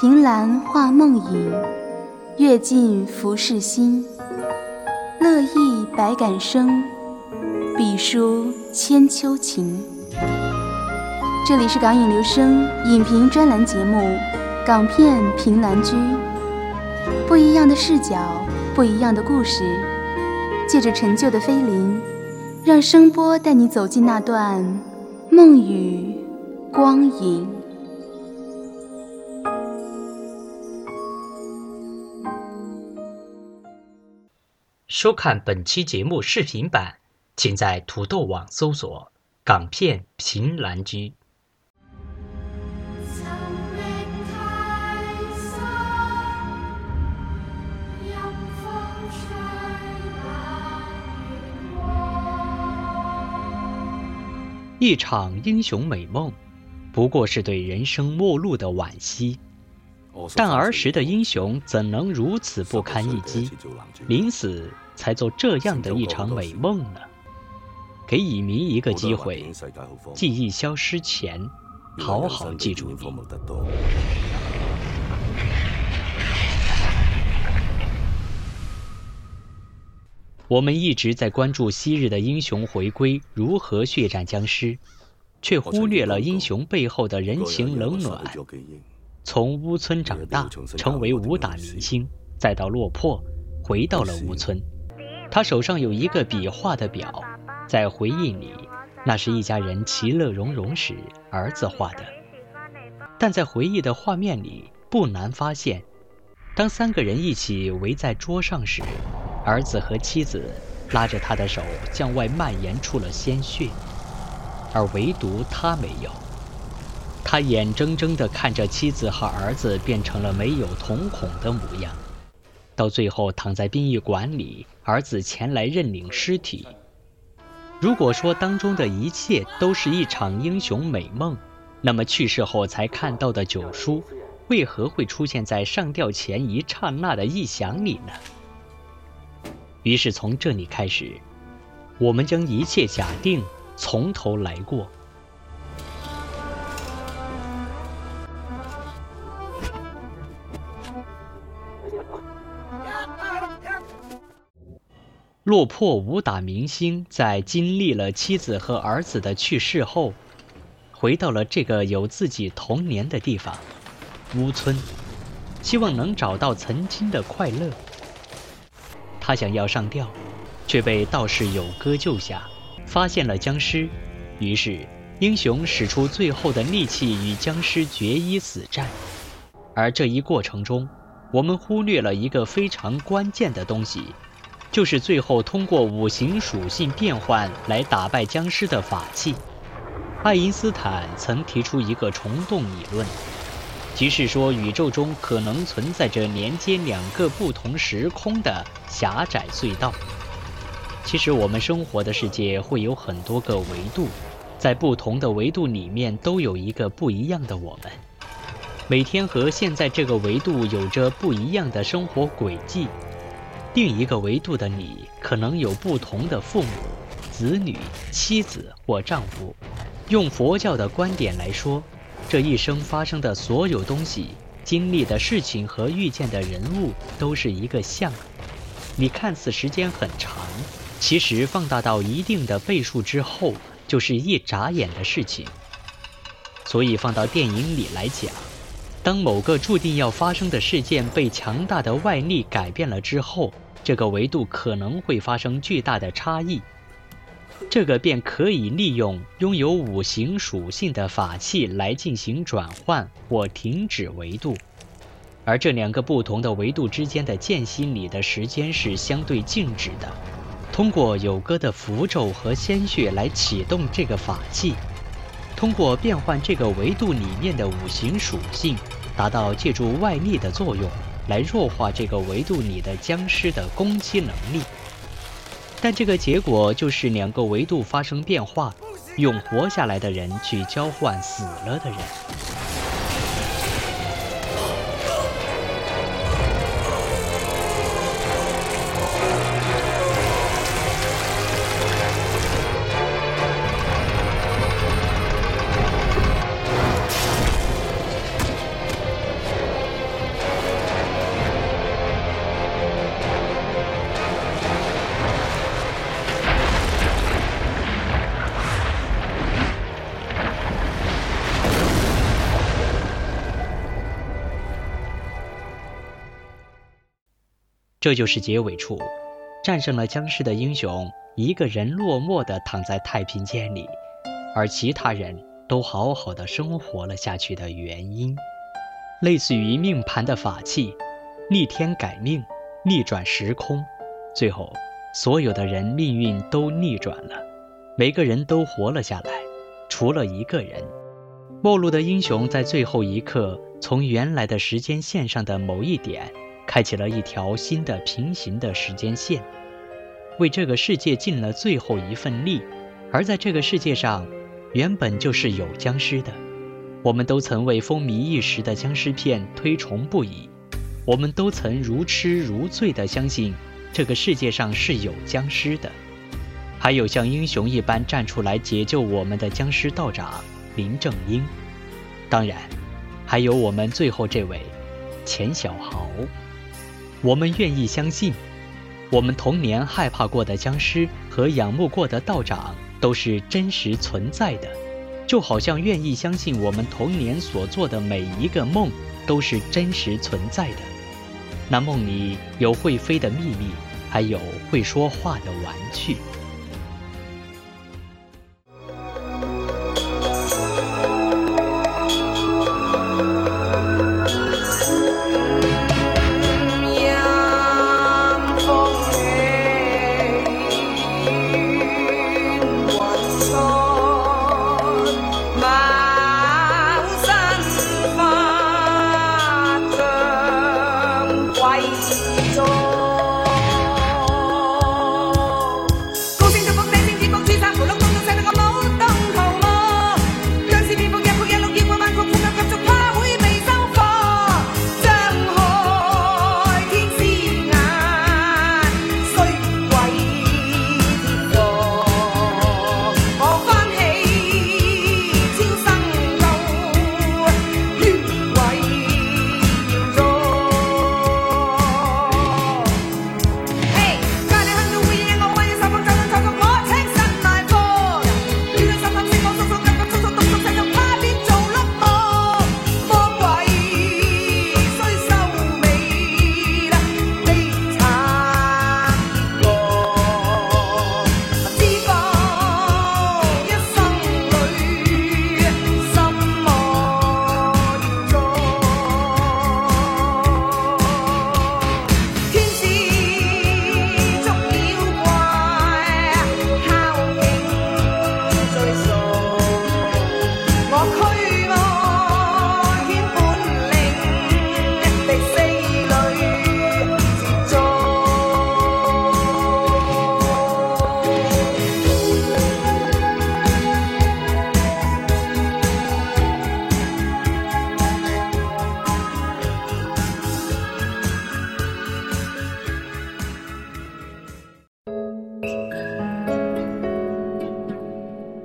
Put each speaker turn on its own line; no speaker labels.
凭栏画梦影，阅尽浮世心。乐意百感生，笔书千秋情。这里是港影留声影评专栏节目《港片凭栏居》，不一样的视角，不一样的故事，借着陈旧的菲林，让声波带你走进那段梦与光影。
收看本期节目视频版，请在土豆网搜索“港片凭栏居”。一场英雄美梦，不过是对人生末路的惋惜。但儿时的英雄怎能如此不堪一击，临死才做这样的一场美梦呢？给乙迷一个机会，记忆消失前，好好记住你。我们一直在关注昔日的英雄回归如何血战僵尸，却忽略了英雄背后的人情冷暖。从乌村长大，成为武打明星，再到落魄，回到了乌村。他手上有一个笔画的表，在回忆里，那是一家人其乐融融时儿子画的。但在回忆的画面里，不难发现，当三个人一起围在桌上时，儿子和妻子拉着他的手向外蔓延出了鲜血，而唯独他没有。他眼睁睁地看着妻子和儿子变成了没有瞳孔的模样，到最后躺在殡仪馆里，儿子前来认领尸体。如果说当中的一切都是一场英雄美梦，那么去世后才看到的九叔，为何会出现在上吊前一刹那的臆想里呢？于是从这里开始，我们将一切假定从头来过。落魄武打明星在经历了妻子和儿子的去世后，回到了这个有自己童年的地方——乌村，希望能找到曾经的快乐。他想要上吊，却被道士有哥救下，发现了僵尸。于是，英雄使出最后的力气与僵尸决一死战。而这一过程中，我们忽略了一个非常关键的东西。就是最后通过五行属性变换来打败僵尸的法器。爱因斯坦曾提出一个虫洞理论，即是说宇宙中可能存在着连接两个不同时空的狭窄隧道。其实我们生活的世界会有很多个维度，在不同的维度里面都有一个不一样的我们，每天和现在这个维度有着不一样的生活轨迹。另一个维度的你，可能有不同的父母、子女、妻子或丈夫。用佛教的观点来说，这一生发生的所有东西、经历的事情和遇见的人物，都是一个像。你看似时间很长，其实放大到一定的倍数之后，就是一眨眼的事情。所以放到电影里来讲。当某个注定要发生的事件被强大的外力改变了之后，这个维度可能会发生巨大的差异，这个便可以利用拥有五行属性的法器来进行转换或停止维度，而这两个不同的维度之间的间隙里的时间是相对静止的。通过有歌的符咒和鲜血来启动这个法器。通过变换这个维度里面的五行属性，达到借助外力的作用来弱化这个维度里的僵尸的攻击能力。但这个结果就是两个维度发生变化，用活下来的人去交换死了的人。这就是结尾处，战胜了僵尸的英雄一个人落寞地躺在太平间里，而其他人都好好的生活了下去的原因，类似于命盘的法器，逆天改命，逆转时空，最后所有的人命运都逆转了，每个人都活了下来，除了一个人。末路的英雄在最后一刻，从原来的时间线上的某一点，开启了一条新的平行的时间线，为这个世界尽了最后一份力。而在这个世界上，原本就是有僵尸的。我们都曾为风靡一时的僵尸片推崇不已，我们都曾如痴如醉地相信这个世界上是有僵尸的。还有像英雄一般站出来解救我们的僵尸道长。林正英，当然，还有我们最后这位钱小豪。我们愿意相信，我们童年害怕过的僵尸和仰慕过的道长都是真实存在的，就好像愿意相信我们童年所做的每一个梦都是真实存在的。那梦里有会飞的秘密，还有会说话的玩具。